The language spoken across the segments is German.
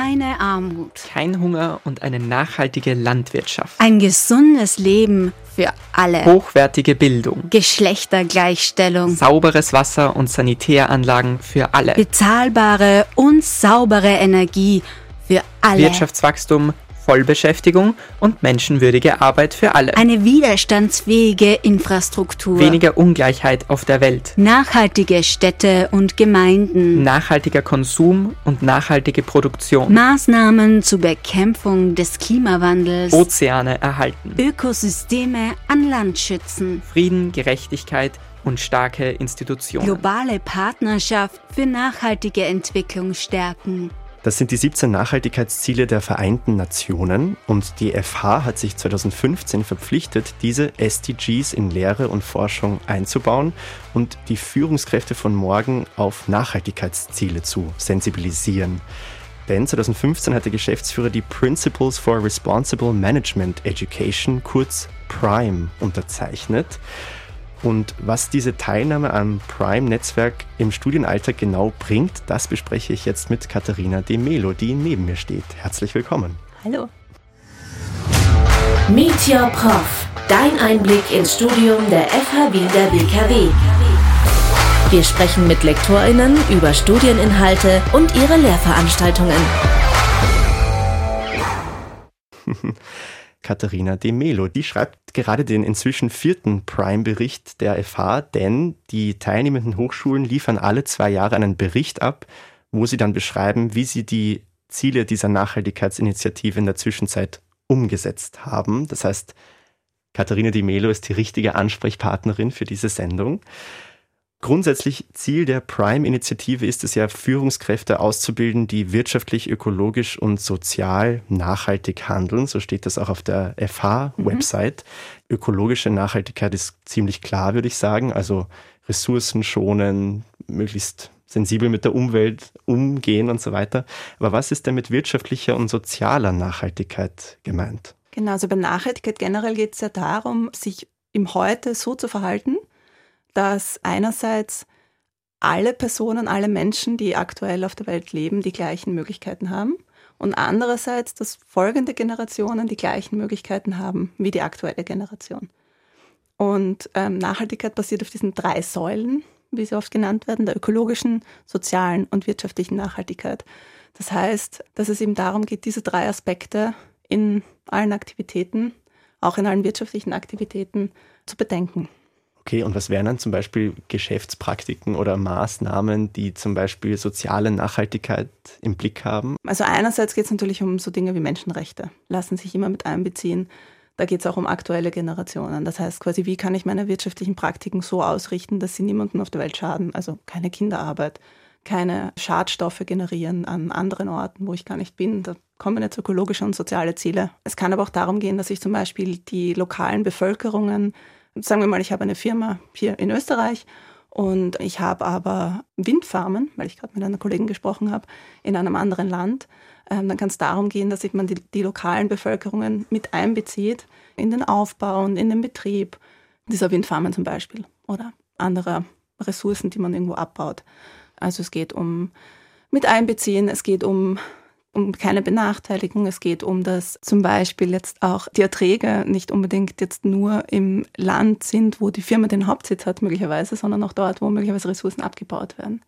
keine Armut. Kein Hunger und eine nachhaltige Landwirtschaft. Ein gesundes Leben für alle. Hochwertige Bildung. Geschlechtergleichstellung. Sauberes Wasser und Sanitäranlagen für alle. Bezahlbare und saubere Energie für alle. Wirtschaftswachstum, Vollbeschäftigung und menschenwürdige Arbeit für alle. Eine widerstandsfähige Infrastruktur. Weniger Ungleichheit auf der Welt. Nachhaltige Städte und Gemeinden. Nachhaltiger Konsum und nachhaltige Produktion. Maßnahmen zur Bekämpfung des Klimawandels. Ozeane erhalten. Ökosysteme an Land schützen. Frieden, Gerechtigkeit und starke Institutionen. Globale Partnerschaft für nachhaltige Entwicklung stärken. Das sind die 17 Nachhaltigkeitsziele der Vereinten Nationen und die FH hat sich 2015 verpflichtet, diese SDGs in Lehre und Forschung einzubauen und die Führungskräfte von morgen auf Nachhaltigkeitsziele zu sensibilisieren. Denn 2015 hat der Geschäftsführer die Principles for Responsible Management Education, kurz PRIME, unterzeichnet. Und was diese Teilnahme am Prime-Netzwerk im Studienalltag genau bringt, das bespreche ich jetzt mit Katharina De Melo, die neben mir steht. Herzlich willkommen. Hallo. Meet Your Prof. Dein Einblick ins Studium der FH Wilder WKW. Wir sprechen mit LektorInnen über Studieninhalte und ihre Lehrveranstaltungen. Katharina De Melo. Die schreibt gerade den inzwischen vierten Prime-Bericht der FH, denn die teilnehmenden Hochschulen liefern alle zwei Jahre einen Bericht ab, wo sie dann beschreiben, wie sie die Ziele dieser Nachhaltigkeitsinitiative in der Zwischenzeit umgesetzt haben. Das heißt, Katharina Di Melo ist die richtige Ansprechpartnerin für diese Sendung. Grundsätzlich Ziel der Prime-Initiative ist es ja, Führungskräfte auszubilden, die wirtschaftlich, ökologisch und sozial nachhaltig handeln. So steht das auch auf der FH-Website. Mhm. Ökologische Nachhaltigkeit ist ziemlich klar, würde ich sagen. Also Ressourcen schonen, möglichst sensibel mit der Umwelt umgehen und so weiter. Aber was ist denn mit wirtschaftlicher und sozialer Nachhaltigkeit gemeint? Genau, also bei Nachhaltigkeit generell geht es ja darum, sich im Heute so zu verhalten, dass einerseits alle Personen, alle Menschen, die aktuell auf der Welt leben, die gleichen Möglichkeiten haben und andererseits, dass folgende Generationen die gleichen Möglichkeiten haben wie die aktuelle Generation. Und ähm, Nachhaltigkeit basiert auf diesen drei Säulen, wie sie oft genannt werden, der ökologischen, sozialen und wirtschaftlichen Nachhaltigkeit. Das heißt, dass es eben darum geht, diese drei Aspekte in allen Aktivitäten, auch in allen wirtschaftlichen Aktivitäten, zu bedenken. Okay, und was wären dann zum Beispiel Geschäftspraktiken oder Maßnahmen, die zum Beispiel soziale Nachhaltigkeit im Blick haben? Also einerseits geht es natürlich um so Dinge wie Menschenrechte, lassen sich immer mit einbeziehen. Da geht es auch um aktuelle Generationen. Das heißt quasi, wie kann ich meine wirtschaftlichen Praktiken so ausrichten, dass sie niemandem auf der Welt schaden? Also keine Kinderarbeit, keine Schadstoffe generieren an anderen Orten, wo ich gar nicht bin. Da kommen jetzt ökologische und soziale Ziele. Es kann aber auch darum gehen, dass ich zum Beispiel die lokalen Bevölkerungen Sagen wir mal, ich habe eine Firma hier in Österreich und ich habe aber Windfarmen, weil ich gerade mit einer Kollegin gesprochen habe, in einem anderen Land. Ähm, dann kann es darum gehen, dass man die, die, lokalen Bevölkerungen mit einbezieht in den Aufbau und in den Betrieb dieser Windfarmen zum Beispiel oder anderer Ressourcen, die man irgendwo abbaut. Also es geht um mit einbeziehen, es geht um um keine Benachteiligung. Es geht um das zum Beispiel jetzt auch die Erträge nicht unbedingt jetzt nur im Land sind, wo die Firma den Hauptsitz hat möglicherweise, sondern auch dort, wo möglicherweise Ressourcen abgebaut werden.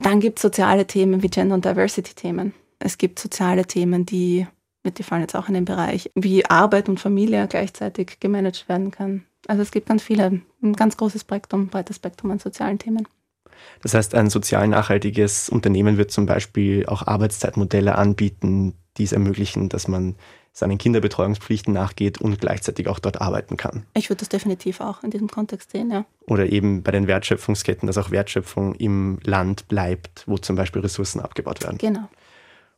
Dann gibt es soziale Themen wie Gender- und Diversity-Themen. Es gibt soziale Themen, die, die fallen jetzt auch in den Bereich, wie Arbeit und Familie gleichzeitig gemanagt werden kann. Also es gibt ganz viele, ein ganz großes Spektrum, breites Spektrum an sozialen Themen. Das heißt, ein sozial nachhaltiges Unternehmen wird zum Beispiel auch Arbeitszeitmodelle anbieten, die es ermöglichen, dass man seinen Kinderbetreuungspflichten nachgeht und gleichzeitig auch dort arbeiten kann. Ich würde das definitiv auch in diesem Kontext sehen, ja. Oder eben bei den Wertschöpfungsketten, dass auch Wertschöpfung im Land bleibt, wo zum Beispiel Ressourcen abgebaut werden. Genau.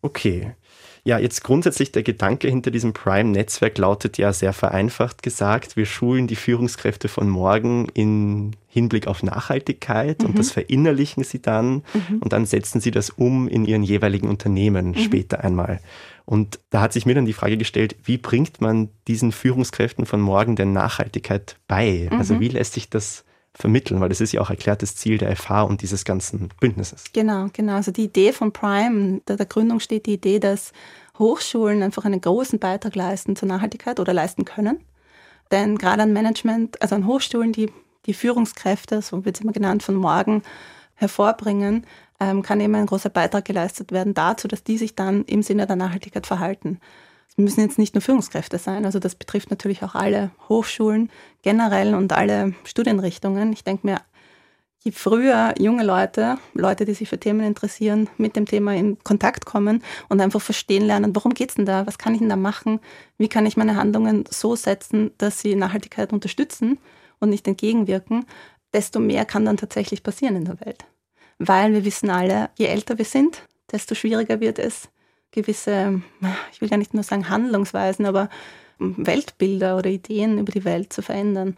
Okay. Ja, jetzt grundsätzlich der Gedanke hinter diesem Prime-Netzwerk lautet ja sehr vereinfacht gesagt, wir schulen die Führungskräfte von morgen in Hinblick auf Nachhaltigkeit mhm. und das verinnerlichen sie dann mhm. und dann setzen sie das um in ihren jeweiligen Unternehmen mhm. später einmal. Und da hat sich mir dann die Frage gestellt, wie bringt man diesen Führungskräften von morgen denn Nachhaltigkeit bei? Also mhm. wie lässt sich das vermitteln? Weil das ist ja auch erklärtes Ziel der FH und dieses ganzen Bündnisses. Genau, genau. Also die Idee von Prime, der, der Gründung steht die Idee, dass Hochschulen einfach einen großen Beitrag leisten zur Nachhaltigkeit oder leisten können. Denn gerade an Management, also an Hochschulen, die die Führungskräfte, so wird es immer genannt, von morgen hervorbringen, ähm, kann eben ein großer Beitrag geleistet werden dazu, dass die sich dann im Sinne der Nachhaltigkeit verhalten. Müssen jetzt nicht nur Führungskräfte sein, also das betrifft natürlich auch alle Hochschulen generell und alle Studienrichtungen. Ich denke mir, je früher junge Leute, Leute, die sich für Themen interessieren, mit dem Thema in Kontakt kommen und einfach verstehen lernen, worum geht es denn da, was kann ich denn da machen, wie kann ich meine Handlungen so setzen, dass sie Nachhaltigkeit unterstützen und nicht entgegenwirken, desto mehr kann dann tatsächlich passieren in der Welt. Weil wir wissen alle, je älter wir sind, desto schwieriger wird es, gewisse, ich will ja nicht nur sagen Handlungsweisen, aber Weltbilder oder Ideen über die Welt zu verändern.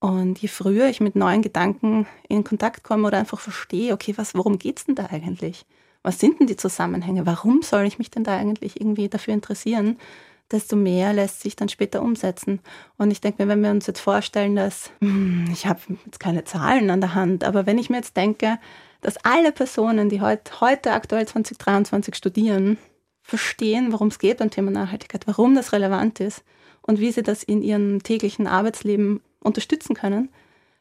Und je früher ich mit neuen Gedanken in Kontakt komme oder einfach verstehe, okay, was, worum geht es denn da eigentlich? Was sind denn die Zusammenhänge? Warum soll ich mich denn da eigentlich irgendwie dafür interessieren? Desto mehr lässt sich dann später umsetzen. Und ich denke mir, wenn wir uns jetzt vorstellen, dass, hm, ich habe jetzt keine Zahlen an der Hand, aber wenn ich mir jetzt denke, dass alle Personen, die heut, heute aktuell 2023 studieren, verstehen, worum es geht beim Thema Nachhaltigkeit, warum das relevant ist und wie sie das in ihrem täglichen Arbeitsleben unterstützen können,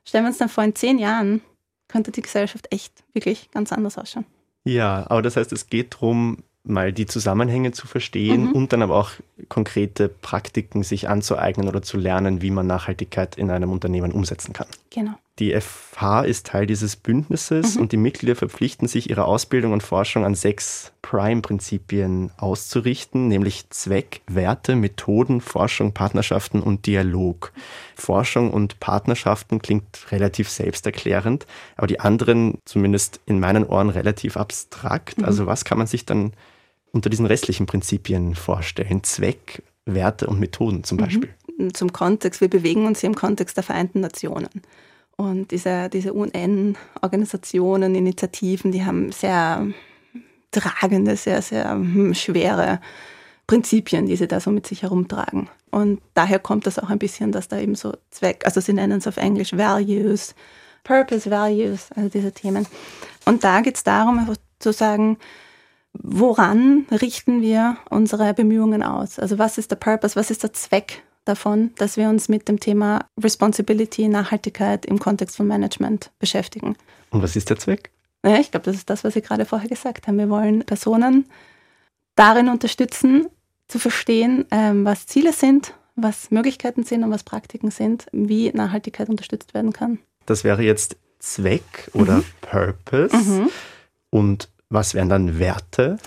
stellen wir uns dann vor, in zehn Jahren könnte die Gesellschaft echt wirklich ganz anders ausschauen. Ja, aber das heißt, es geht darum, mal die Zusammenhänge zu verstehen mhm. und dann aber auch konkrete Praktiken sich anzueignen oder zu lernen, wie man Nachhaltigkeit in einem Unternehmen umsetzen kann. Genau. Die FH ist Teil dieses Bündnisses mhm. und die Mitglieder verpflichten sich, ihre Ausbildung und Forschung an sechs Prime-Prinzipien auszurichten, nämlich Zweck, Werte, Methoden, Forschung, Partnerschaften und Dialog. Forschung und Partnerschaften klingt relativ selbsterklärend, aber die anderen, zumindest in meinen Ohren, relativ abstrakt. Mhm. Also was kann man sich dann unter diesen restlichen Prinzipien vorstellen? Zweck, Werte und Methoden zum mhm. Beispiel. Zum Kontext, wir bewegen uns hier im Kontext der Vereinten Nationen. Und diese, diese UN-Organisationen, Initiativen, die haben sehr tragende, sehr, sehr hm, schwere Prinzipien, die sie da so mit sich herumtragen. Und daher kommt das auch ein bisschen, dass da eben so Zweck, also sie nennen es auf Englisch Values, Purpose Values, also diese Themen. Und da geht es darum, einfach zu sagen, woran richten wir unsere Bemühungen aus? Also was ist der Purpose, was ist der Zweck davon, dass wir uns mit dem Thema Responsibility, Nachhaltigkeit im Kontext von Management beschäftigen. Und was ist der Zweck? Ja, ich glaube, das ist das, was Sie gerade vorher gesagt haben. Wir wollen Personen darin unterstützen, zu verstehen, ähm, was Ziele sind, was Möglichkeiten sind und was Praktiken sind, wie Nachhaltigkeit unterstützt werden kann. Das wäre jetzt Zweck oder mhm. Purpose. Mhm. Und was wären dann Werte?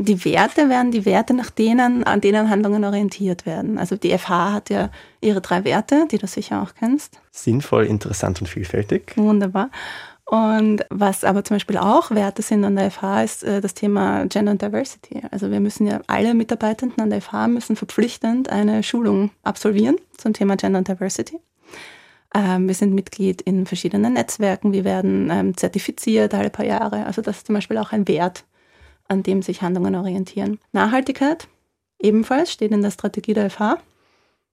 Die Werte werden die Werte, nach denen, an denen Handlungen orientiert werden. Also die FH hat ja ihre drei Werte, die du sicher auch kennst. Sinnvoll, interessant und vielfältig. Wunderbar. Und was aber zum Beispiel auch Werte sind an der FH, ist äh, das Thema Gender and Diversity. Also wir müssen ja alle Mitarbeitenden an der FH müssen verpflichtend eine Schulung absolvieren zum Thema Gender and Diversity. Ähm, wir sind Mitglied in verschiedenen Netzwerken. Wir werden ähm, zertifiziert alle paar Jahre. Also das ist zum Beispiel auch ein Wert, an dem sich Handlungen orientieren. Nachhaltigkeit ebenfalls steht in der Strategie der FH,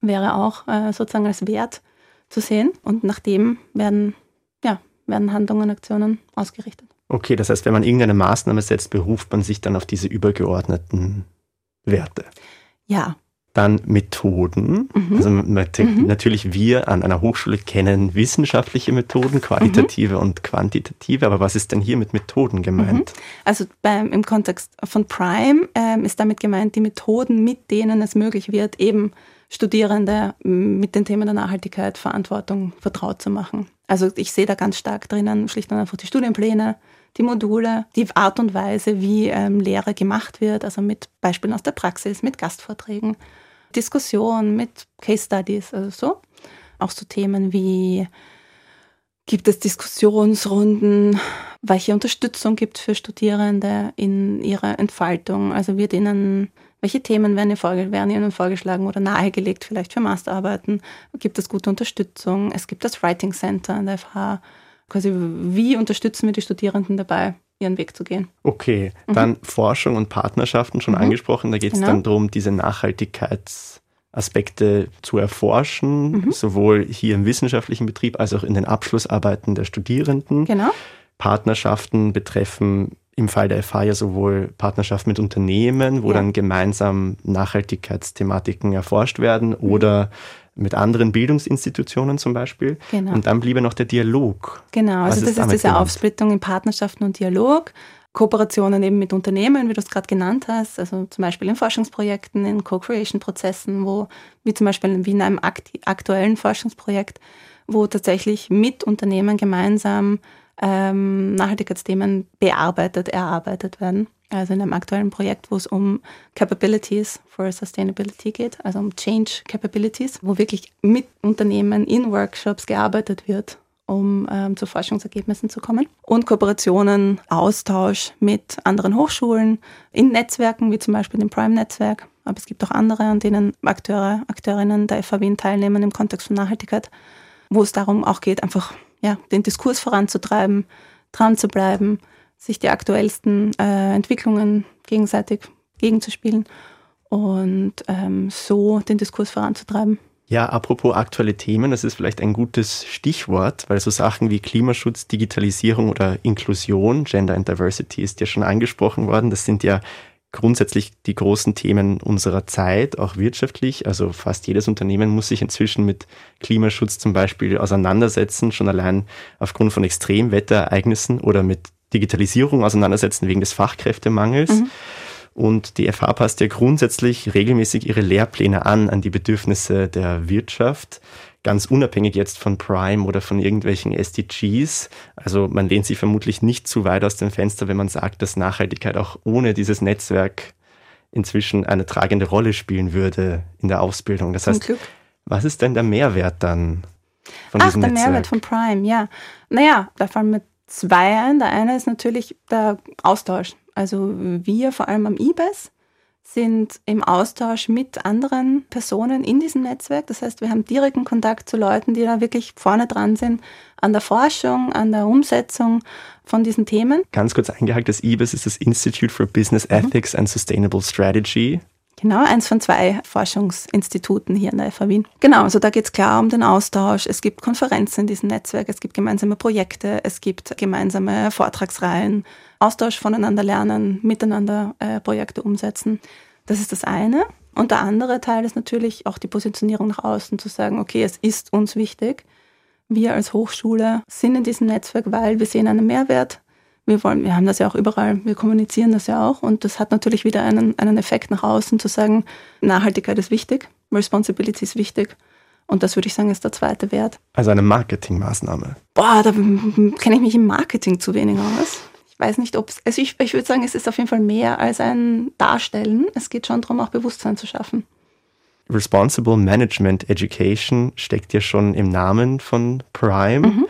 wäre auch äh, sozusagen als Wert zu sehen und nach dem werden, ja, werden Handlungen, Aktionen ausgerichtet. Okay, das heißt, wenn man irgendeine Maßnahme setzt, beruft man sich dann auf diese übergeordneten Werte. Ja, dann Methoden. Mhm. Also mhm. natürlich wir an einer Hochschule kennen wissenschaftliche Methoden, qualitative mhm. und quantitative, aber was ist denn hier mit Methoden gemeint? Mhm. Also beim, im Kontext von Prime ähm, ist damit gemeint die Methoden, mit denen es möglich wird, eben Studierende mit den Themen der Nachhaltigkeit, Verantwortung vertraut zu machen. Also ich sehe da ganz stark drinnen schlicht und einfach die Studienpläne, die Module, die Art und Weise, wie ähm, Lehre gemacht wird, also mit Beispielen aus der Praxis, mit Gastvorträgen Diskussion, mit Case Studies, also so. Auch so Themen wie, gibt es Diskussionsrunden, welche Unterstützung gibt es für Studierende in ihrer Entfaltung, also wird ihnen, welche Themen werden, ihnen, werden ihnen vorgeschlagen oder nahegelegt, vielleicht für Masterarbeiten, gibt es gute Unterstützung, es gibt das Writing Center an der FH, quasi wie unterstützen wir die Studierenden dabei, ihren Weg zu gehen. Okay, dann mhm. Forschung und Partnerschaften schon mhm. angesprochen. Da geht es genau. dann darum, diese Nachhaltigkeitsaspekte Aspekte zu erforschen, Mhm. sowohl hier im wissenschaftlichen Betrieb als auch in den Abschlussarbeiten der Studierenden. Genau. Partnerschaften betreffen im Fall der FH ja sowohl Partnerschaften mit Unternehmen, wo Ja. dann gemeinsam Nachhaltigkeitsthematiken erforscht werden Mhm. oder mit anderen Bildungsinstitutionen zum Beispiel. Genau. Und dann bliebe noch der Dialog. Genau, also ist das ist diese gemeint? Aufsplittung in Partnerschaften und Dialog. Kooperationen eben mit Unternehmen, wie du es gerade genannt hast, also zum Beispiel in Forschungsprojekten, in Co-Creation-Prozessen, wo, wie zum Beispiel wie in einem akti- aktuellen Forschungsprojekt, wo tatsächlich mit Unternehmen gemeinsam ähm, Nachhaltigkeitsthemen bearbeitet, erarbeitet werden. Also in einem aktuellen Projekt, wo es um Capabilities for Sustainability geht, also um Change Capabilities, wo wirklich mit Unternehmen in Workshops gearbeitet wird, um ähm, zu Forschungsergebnissen zu kommen. Und Kooperationen, Austausch mit anderen Hochschulen, in Netzwerken, wie zum Beispiel dem Prime-Netzwerk. Aber es gibt auch andere, an denen Akteure, Akteurinnen der Wien teilnehmen im Kontext von Nachhaltigkeit, wo es darum auch geht, einfach ja, den Diskurs voranzutreiben, dran zu bleiben, sich die aktuellsten äh, Entwicklungen gegenseitig gegenzuspielen und ähm, so den Diskurs voranzutreiben. Ja, apropos aktuelle Themen, das ist vielleicht ein gutes Stichwort, weil so Sachen wie Klimaschutz, Digitalisierung oder Inklusion, Gender and Diversity ist ja schon angesprochen worden. Das sind ja grundsätzlich die großen Themen unserer Zeit, auch wirtschaftlich. Also fast jedes Unternehmen muss sich inzwischen mit Klimaschutz zum Beispiel auseinandersetzen, schon allein aufgrund von Extremwetterereignissen oder mit Digitalisierung auseinandersetzen wegen des Fachkräftemangels. Und die FH passt ja grundsätzlich regelmäßig ihre Lehrpläne an, an die Bedürfnisse der Wirtschaft, ganz unabhängig jetzt von Prime oder von irgendwelchen SDGs. Also man lehnt sich vermutlich nicht zu weit aus dem Fenster, wenn man sagt, dass Nachhaltigkeit auch ohne dieses Netzwerk inzwischen eine tragende Rolle spielen würde in der Ausbildung. Das Zum heißt, Glück. was ist denn der Mehrwert dann von Ach, diesem der Netzwerk? Mehrwert von Prime, ja. Naja, da fallen mir zwei ein. Der eine ist natürlich der Austausch. Also wir vor allem am IBES sind im Austausch mit anderen Personen in diesem Netzwerk. Das heißt, wir haben direkten Kontakt zu Leuten, die da wirklich vorne dran sind an der Forschung, an der Umsetzung von diesen Themen. Ganz kurz eingehakt, das IBIS ist das Institute for Business Ethics and Sustainable Strategy. Genau, eins von zwei Forschungsinstituten hier in der FH Wien. Genau, also da geht es klar um den Austausch. Es gibt Konferenzen in diesem Netzwerk, es gibt gemeinsame Projekte, es gibt gemeinsame Vortragsreihen, Austausch voneinander lernen, miteinander äh, Projekte umsetzen. Das ist das eine. Und der andere Teil ist natürlich auch die Positionierung nach außen, zu sagen, okay, es ist uns wichtig. Wir als Hochschule sind in diesem Netzwerk, weil wir sehen einen Mehrwert. Wir wollen, wir haben das ja auch überall, wir kommunizieren das ja auch und das hat natürlich wieder einen, einen Effekt nach außen zu sagen, Nachhaltigkeit ist wichtig, Responsibility ist wichtig und das würde ich sagen, ist der zweite Wert. Also eine Marketingmaßnahme. Boah, da kenne ich mich im Marketing zu wenig aus. Ich weiß nicht, ob es, also ich, ich würde sagen, es ist auf jeden Fall mehr als ein Darstellen. Es geht schon darum, auch Bewusstsein zu schaffen. Responsible Management Education steckt ja schon im Namen von Prime. Mhm.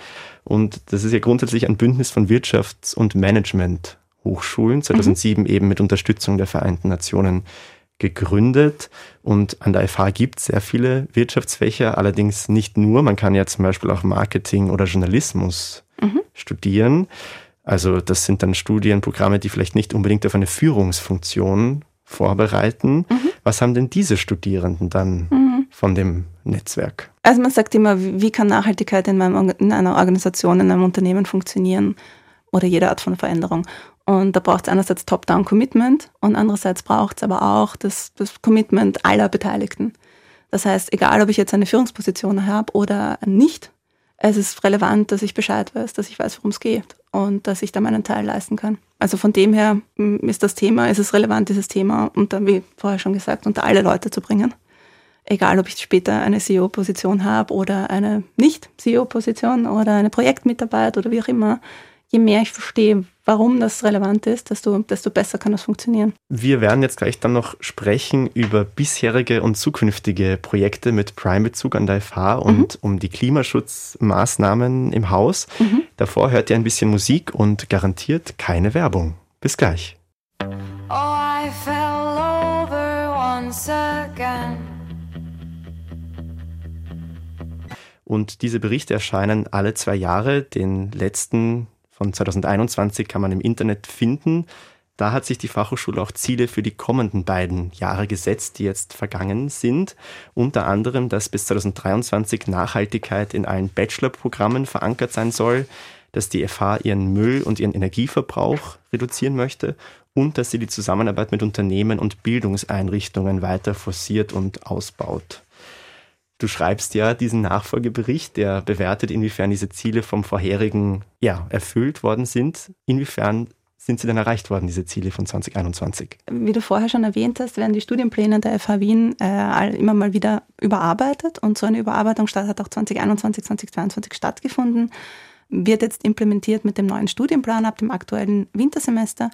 Und das ist ja grundsätzlich ein Bündnis von Wirtschafts- und Management-Hochschulen, 2007 eben mit Unterstützung der Vereinten Nationen gegründet. Und an der FH gibt es sehr viele Wirtschaftsfächer, allerdings nicht nur. Man kann ja zum Beispiel auch Marketing oder Journalismus studieren. Also das sind dann Studienprogramme, die vielleicht nicht unbedingt auf eine Führungsfunktion vorbereiten. Was haben denn diese Studierenden dann von dem Netzwerk? Also man sagt immer, wie kann Nachhaltigkeit in, meinem, in einer Organisation, in einem Unternehmen funktionieren oder jede Art von Veränderung. Und da braucht es einerseits Top-Down-Commitment und andererseits braucht es aber auch das, das Commitment aller Beteiligten. Das heißt, egal ob ich jetzt eine Führungsposition habe oder nicht, es ist relevant, dass ich Bescheid weiß, dass ich weiß, worum es geht und dass ich da meinen Teil leisten kann. Also von dem her mm, ist das Thema, ist es relevant, dieses Thema unter, wie vorher schon gesagt, unter alle Leute zu bringen. Egal, ob ich später eine CEO-Position habe oder eine Nicht-CEO-Position oder eine Projektmitarbeit oder wie auch immer. Je mehr ich verstehe, warum das relevant ist, desto, desto besser kann das funktionieren. Wir werden jetzt gleich dann noch sprechen über bisherige und zukünftige Projekte mit Prime-Bezug an der FH und um die Klimaschutzmaßnahmen im Haus. Davor hört ihr ein bisschen Musik und garantiert keine Werbung. Bis gleich. Oh, I fell over once again. Und diese Berichte erscheinen alle zwei Jahre. Den letzten von 2021 kann man im Internet finden. Da hat sich die Fachhochschule auch Ziele für die kommenden beiden Jahre gesetzt, die jetzt vergangen sind. Unter anderem, dass bis 2023 Nachhaltigkeit in allen Bachelorprogrammen verankert sein soll, dass die FH ihren Müll und ihren Energieverbrauch reduzieren möchte und dass sie die Zusammenarbeit mit Unternehmen und Bildungseinrichtungen weiter forciert und ausbaut. Du schreibst ja diesen Nachfolgebericht, der bewertet, inwiefern diese Ziele vom vorherigen ja, erfüllt worden sind. Inwiefern sind sie denn erreicht worden, diese Ziele von 2021? Wie du vorher schon erwähnt hast, werden die Studienpläne der FH Wien äh, immer mal wieder überarbeitet und so eine Überarbeitung hat auch 2021, 2022 stattgefunden, wird jetzt implementiert mit dem neuen Studienplan ab dem aktuellen Wintersemester.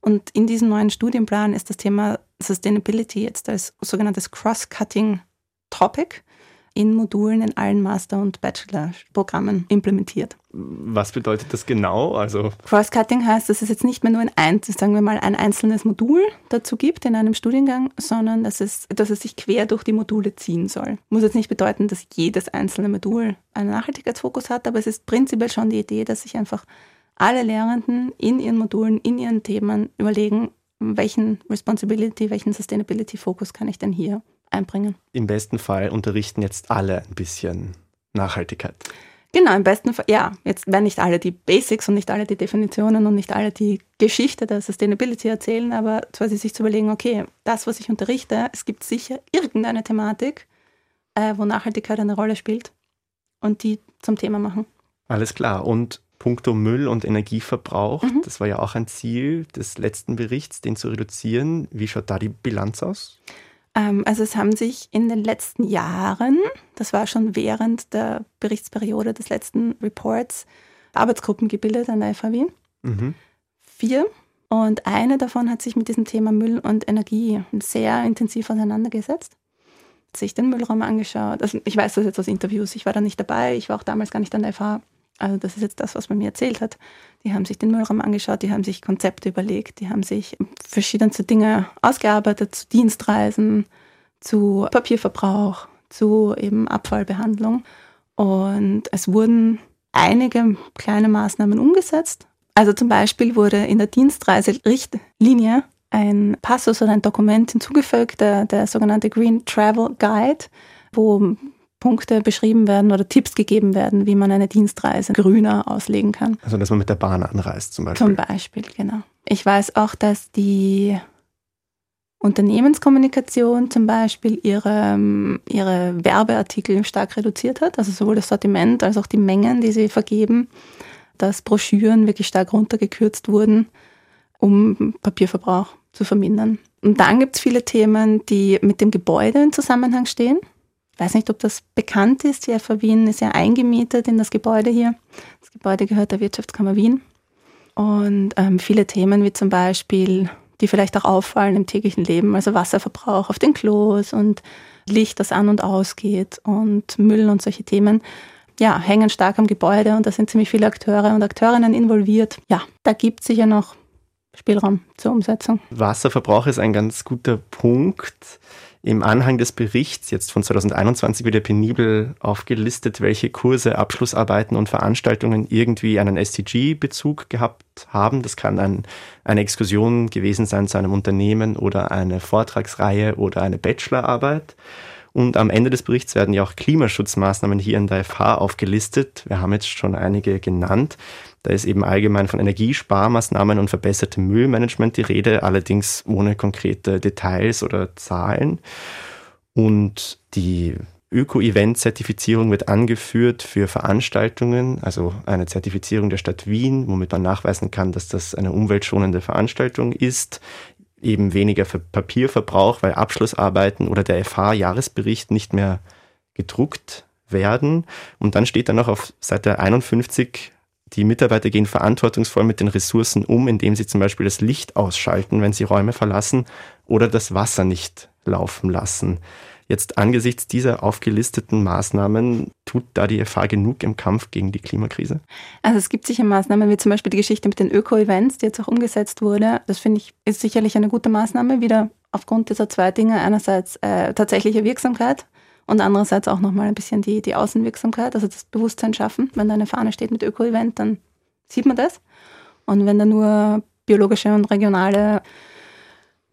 Und in diesem neuen Studienplan ist das Thema Sustainability jetzt als sogenanntes Cross-Cutting Topic in Modulen in allen Master- und Bachelor-Programmen implementiert. Was bedeutet das genau? Also Cross-Cutting heißt, dass es jetzt nicht mehr nur ein, sagen wir mal, ein einzelnes Modul dazu gibt in einem Studiengang, sondern dass es, dass es sich quer durch die Module ziehen soll. Muss jetzt nicht bedeuten, dass jedes einzelne Modul einen Nachhaltigkeitsfokus hat, aber es ist prinzipiell schon die Idee, dass sich einfach alle Lehrenden in ihren Modulen, in ihren Themen überlegen, welchen Responsibility, welchen Sustainability-Fokus kann ich denn hier einbringen. Im besten Fall unterrichten jetzt alle ein bisschen Nachhaltigkeit. Genau, im besten Fall, ja, jetzt werden nicht alle die Basics und nicht alle die Definitionen und nicht alle die Geschichte der Sustainability erzählen, aber quasi sich zu überlegen, okay, das, was ich unterrichte, es gibt sicher irgendeine Thematik, äh, wo Nachhaltigkeit eine Rolle spielt und die zum Thema machen. Alles klar. Und puncto Müll und Energieverbrauch, mhm. das war ja auch ein Ziel des letzten Berichts, den zu reduzieren. Wie schaut da die Bilanz aus? Ähm, also es haben sich in den letzten Jahren, das war schon während der Berichtsperiode des letzten Reports, Arbeitsgruppen gebildet an der FH Wien. Mhm. Vier. Und eine davon hat sich mit diesem Thema Müll und Energie sehr intensiv auseinandergesetzt. Hat sich den Müllraum angeschaut. Also ich weiß das jetzt aus Interviews, ich war da nicht dabei, ich war auch damals gar nicht an der FH. Also das ist jetzt das, was man mir erzählt hat. Die haben sich den Müllraum angeschaut, die haben sich Konzepte überlegt, die haben sich verschiedenste Dinge ausgearbeitet zu Dienstreisen, zu Papierverbrauch, zu eben Abfallbehandlung. Und es wurden einige kleine Maßnahmen umgesetzt. Also zum Beispiel wurde in der Dienstreise-Richtlinie ein Passus oder ein Dokument hinzugefügt, der, der sogenannte Green Travel Guide, wo Punkte beschrieben werden oder Tipps gegeben werden, wie man eine Dienstreise grüner auslegen kann. Also, dass man mit der Bahn anreist zum Beispiel. Zum Beispiel, genau. Ich weiß auch, dass die Unternehmenskommunikation zum Beispiel ihre, ihre Werbeartikel stark reduziert hat, also sowohl das Sortiment als auch die Mengen, die sie vergeben, dass Broschüren wirklich stark runtergekürzt wurden, um Papierverbrauch zu vermindern. Und dann gibt es viele Themen, die mit dem Gebäude in Zusammenhang stehen. Ich weiß nicht, ob das bekannt ist. Die FA Wien ist ja eingemietet in das Gebäude hier. Das Gebäude gehört der Wirtschaftskammer Wien. Und ähm, viele Themen wie zum Beispiel, die vielleicht auch auffallen im täglichen Leben, also Wasserverbrauch auf den Klos und Licht, das an und ausgeht und Müll und solche Themen, ja, hängen stark am Gebäude und da sind ziemlich viele Akteure und Akteurinnen involviert. Ja, da gibt es sicher noch Spielraum zur Umsetzung. Wasserverbrauch ist ein ganz guter Punkt. Im Anhang des Berichts jetzt von 2021 wird ja penibel aufgelistet, welche Kurse, Abschlussarbeiten und Veranstaltungen irgendwie einen SDG-Bezug gehabt haben. Das kann ein, eine Exkursion gewesen sein zu einem Unternehmen oder eine Vortragsreihe oder eine Bachelorarbeit. Und am Ende des Berichts werden ja auch Klimaschutzmaßnahmen hier in der FH aufgelistet. Wir haben jetzt schon einige genannt. Da ist eben allgemein von Energiesparmaßnahmen und verbessertem Müllmanagement die Rede, allerdings ohne konkrete Details oder Zahlen. Und die Öko-Event-Zertifizierung wird angeführt für Veranstaltungen, also eine Zertifizierung der Stadt Wien, womit man nachweisen kann, dass das eine umweltschonende Veranstaltung ist. Eben weniger Papierverbrauch, weil Abschlussarbeiten oder der FH-Jahresbericht nicht mehr gedruckt werden. Und dann steht da noch auf Seite 51 die Mitarbeiter gehen verantwortungsvoll mit den Ressourcen um, indem sie zum Beispiel das Licht ausschalten, wenn sie Räume verlassen oder das Wasser nicht laufen lassen. Jetzt angesichts dieser aufgelisteten Maßnahmen, tut da die FH genug im Kampf gegen die Klimakrise? Also es gibt sicher Maßnahmen, wie zum Beispiel die Geschichte mit den Öko-Events, die jetzt auch umgesetzt wurde. Das finde ich ist sicherlich eine gute Maßnahme, wieder aufgrund dieser zwei Dinge. Einerseits äh, tatsächliche Wirksamkeit und andererseits auch nochmal ein bisschen die, die Außenwirksamkeit, also das Bewusstsein schaffen. Wenn da eine Fahne steht mit Öko-Event, dann sieht man das. Und wenn da nur biologische und regionale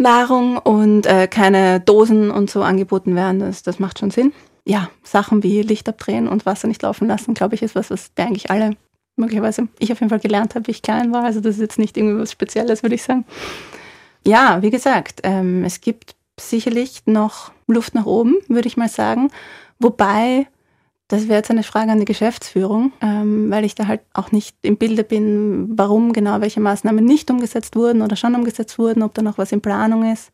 Nahrung und äh, keine Dosen und so angeboten werden. Das, das macht schon Sinn. Ja, Sachen wie Licht abdrehen und Wasser nicht laufen lassen, glaube ich, ist was, was wir eigentlich alle möglicherweise ich auf jeden Fall gelernt habe, wie ich klein war. Also das ist jetzt nicht irgendwie was Spezielles, würde ich sagen. Ja, wie gesagt, ähm, es gibt sicherlich noch Luft nach oben, würde ich mal sagen. Wobei, das wäre jetzt eine Frage an die Geschäftsführung, ähm, weil ich da halt auch nicht im Bilde bin, warum genau welche Maßnahmen nicht umgesetzt wurden oder schon umgesetzt wurden, ob da noch was in Planung ist.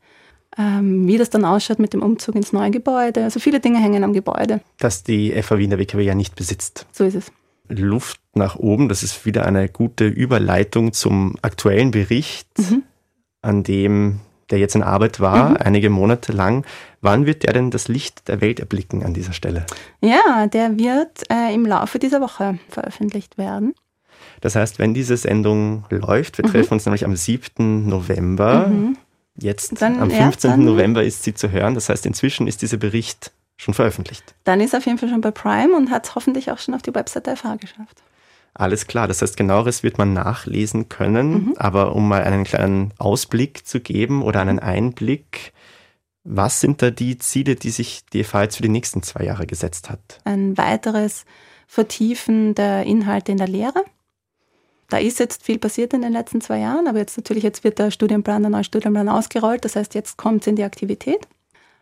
Ähm, wie das dann ausschaut mit dem Umzug ins neue Gebäude. Also viele Dinge hängen am Gebäude. Das die FAW in der WKW ja nicht besitzt. So ist es. Luft nach oben, das ist wieder eine gute Überleitung zum aktuellen Bericht, mhm. an dem der jetzt in Arbeit war, mhm. einige Monate lang. Wann wird der denn das Licht der Welt erblicken an dieser Stelle? Ja, der wird äh, im Laufe dieser Woche veröffentlicht werden. Das heißt, wenn diese Sendung läuft, wir mhm. treffen uns nämlich am 7. November. Mhm. Jetzt dann, am 15. Ja, November ist sie zu hören. Das heißt, inzwischen ist dieser Bericht schon veröffentlicht. Dann ist er auf jeden Fall schon bei Prime und hat es hoffentlich auch schon auf die Website der FH geschafft. Alles klar, das heißt, genaueres wird man nachlesen können, mhm. aber um mal einen kleinen Ausblick zu geben oder einen Einblick, was sind da die Ziele, die sich die FH jetzt für die nächsten zwei Jahre gesetzt hat? Ein weiteres Vertiefen der Inhalte in der Lehre. Da ist jetzt viel passiert in den letzten zwei Jahren, aber jetzt natürlich, jetzt wird der Studienplan, der neue Studienplan ausgerollt. Das heißt, jetzt kommt es in die Aktivität.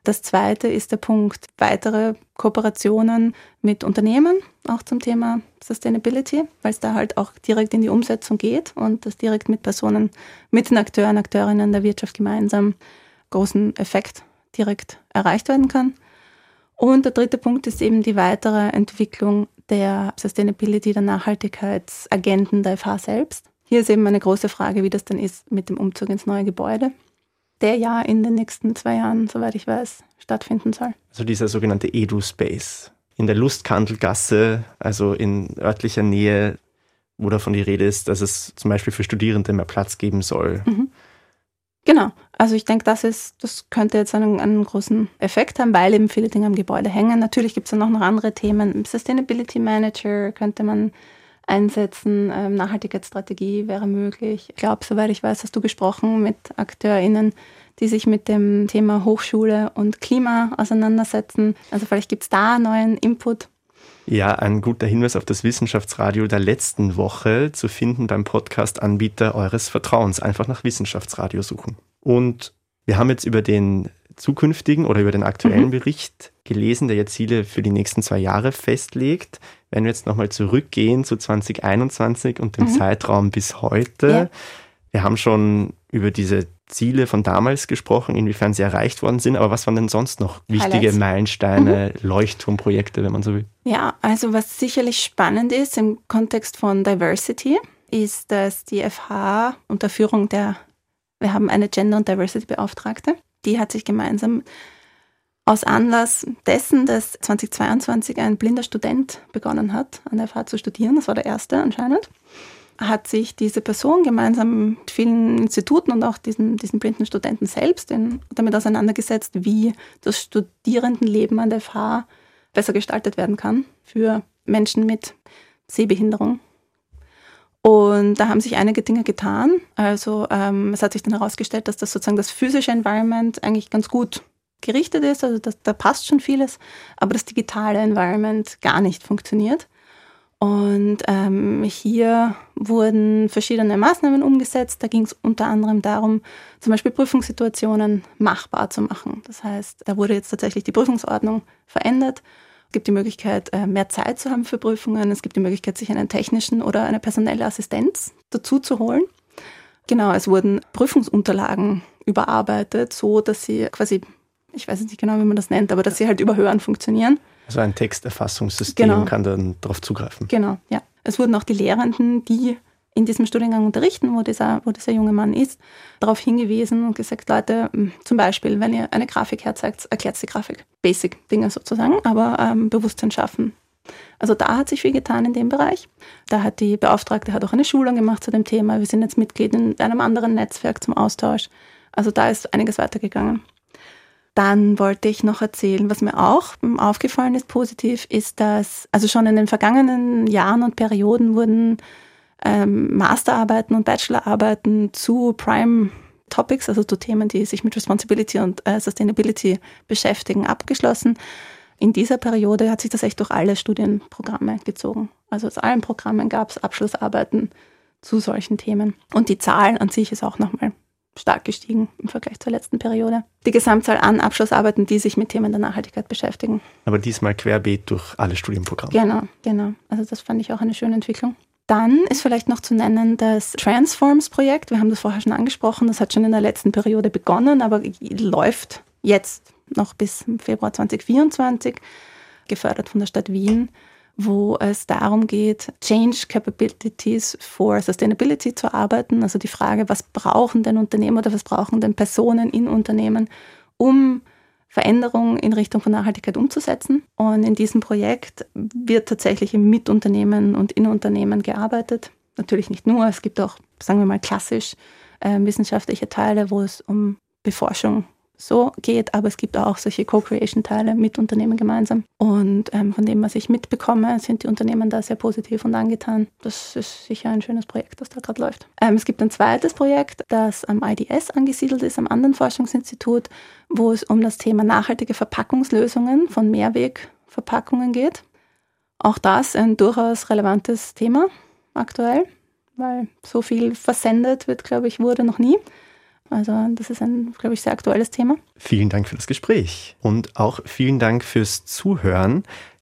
Das zweite ist der Punkt weitere Kooperationen mit Unternehmen, auch zum Thema Sustainability, weil es da halt auch direkt in die Umsetzung geht und das direkt mit Personen, mit den Akteuren, Akteurinnen der Wirtschaft gemeinsam großen Effekt direkt erreicht werden kann. Und der dritte Punkt ist eben die weitere Entwicklung der Sustainability, der Nachhaltigkeitsagenten der FH selbst. Hier ist eben eine große Frage, wie das dann ist mit dem Umzug ins neue Gebäude der ja in den nächsten zwei Jahren, soweit ich weiß, stattfinden soll. Also dieser sogenannte Edu-Space in der Lustkandelgasse, also in örtlicher Nähe, wo davon die Rede ist, dass es zum Beispiel für Studierende mehr Platz geben soll. Mhm. Genau. Also ich denke, das ist, das könnte jetzt einen, einen, großen Effekt haben, weil eben viele Dinge am Gebäude hängen. Natürlich gibt es dann auch noch andere Themen. Sustainability Manager könnte man einsetzen. Ähm, Nachhaltigkeitsstrategie wäre möglich. Ich glaube, soweit ich weiß, hast du gesprochen mit AkteurInnen, die sich mit dem Thema Hochschule und Klima auseinandersetzen. Also vielleicht gibt es da neuen Input. Ja, ein guter Hinweis auf das Wissenschaftsradio der letzten Woche zu finden beim Podcast-Anbieter eures Vertrauens. Einfach nach Wissenschaftsradio suchen. Und wir haben jetzt über den zukünftigen oder über den aktuellen mhm. Bericht gelesen, der jetzt Ziele für die nächsten zwei Jahre festlegt. Wenn wir jetzt nochmal zurückgehen zu 2021 und dem mhm. Zeitraum bis heute, ja. wir haben schon über diese Ziele von damals gesprochen, inwiefern sie erreicht worden sind, aber was waren denn sonst noch wichtige Highlights. Meilensteine, mhm. Leuchtturmprojekte, wenn man so will? Ja, also was sicherlich spannend ist im Kontext von Diversity, ist, dass die FH unter Führung der, wir haben eine Gender- und Diversity-Beauftragte, die hat sich gemeinsam aus Anlass dessen, dass 2022 ein blinder Student begonnen hat, an der FH zu studieren, das war der erste anscheinend, hat sich diese Person gemeinsam mit vielen Instituten und auch diesen, diesen blinden Studenten selbst in, damit auseinandergesetzt, wie das Studierendenleben an der FH besser gestaltet werden kann für Menschen mit Sehbehinderung. Und da haben sich einige Dinge getan. Also ähm, es hat sich dann herausgestellt, dass das sozusagen das physische Environment eigentlich ganz gut gerichtet ist, also das, da passt schon vieles, aber das digitale Environment gar nicht funktioniert. Und ähm, hier wurden verschiedene Maßnahmen umgesetzt. Da ging es unter anderem darum, zum Beispiel Prüfungssituationen machbar zu machen. Das heißt, da wurde jetzt tatsächlich die Prüfungsordnung verändert. Es gibt die Möglichkeit, äh, mehr Zeit zu haben für Prüfungen. Es gibt die Möglichkeit, sich einen technischen oder eine personelle Assistenz dazu zu holen. Genau, es wurden Prüfungsunterlagen überarbeitet, so dass sie quasi ich weiß nicht genau, wie man das nennt, aber dass sie halt über Hören funktionieren. Also ein Texterfassungssystem genau. kann dann darauf zugreifen. Genau, ja. Es wurden auch die Lehrenden, die in diesem Studiengang unterrichten, wo dieser, wo dieser junge Mann ist, darauf hingewiesen und gesagt, Leute, zum Beispiel, wenn ihr eine Grafik herzeigt, erklärt die Grafik. Basic-Dinge sozusagen, aber ähm, Bewusstsein schaffen. Also da hat sich viel getan in dem Bereich. Da hat die Beauftragte hat auch eine Schulung gemacht zu dem Thema. Wir sind jetzt Mitglied in einem anderen Netzwerk zum Austausch. Also da ist einiges weitergegangen. Dann wollte ich noch erzählen, was mir auch aufgefallen ist positiv, ist, dass also schon in den vergangenen Jahren und Perioden wurden ähm, Masterarbeiten und Bachelorarbeiten zu Prime Topics, also zu Themen, die sich mit Responsibility und äh, Sustainability beschäftigen, abgeschlossen. In dieser Periode hat sich das echt durch alle Studienprogramme gezogen. Also aus allen Programmen gab es Abschlussarbeiten zu solchen Themen. Und die Zahl an sich ist auch nochmal stark gestiegen im Vergleich zur letzten Periode. Die Gesamtzahl an Abschlussarbeiten, die sich mit Themen der Nachhaltigkeit beschäftigen. Aber diesmal querbeet durch alle Studienprogramme. Genau, genau. Also das fand ich auch eine schöne Entwicklung. Dann ist vielleicht noch zu nennen das Transforms-Projekt. Wir haben das vorher schon angesprochen. Das hat schon in der letzten Periode begonnen, aber läuft jetzt noch bis Februar 2024, gefördert von der Stadt Wien wo es darum geht, Change Capabilities for Sustainability zu arbeiten. Also die Frage, was brauchen denn Unternehmen oder was brauchen denn Personen in Unternehmen, um Veränderungen in Richtung von Nachhaltigkeit umzusetzen. Und in diesem Projekt wird tatsächlich im Mitunternehmen und in Unternehmen gearbeitet. Natürlich nicht nur, es gibt auch, sagen wir mal, klassisch äh, wissenschaftliche Teile, wo es um Beforschung so geht, aber es gibt auch solche Co-Creation-Teile mit Unternehmen gemeinsam. Und ähm, von dem, was ich mitbekomme, sind die Unternehmen da sehr positiv und angetan. Das ist sicher ein schönes Projekt, das da gerade läuft. Ähm, es gibt ein zweites Projekt, das am IDS angesiedelt ist, am anderen Forschungsinstitut, wo es um das Thema nachhaltige Verpackungslösungen von Mehrwegverpackungen geht. Auch das ein durchaus relevantes Thema aktuell, weil so viel versendet wird, glaube ich, wurde noch nie. Also das ist ein, glaube ich, sehr aktuelles Thema. Vielen Dank für das Gespräch und auch vielen Dank fürs Zuhören.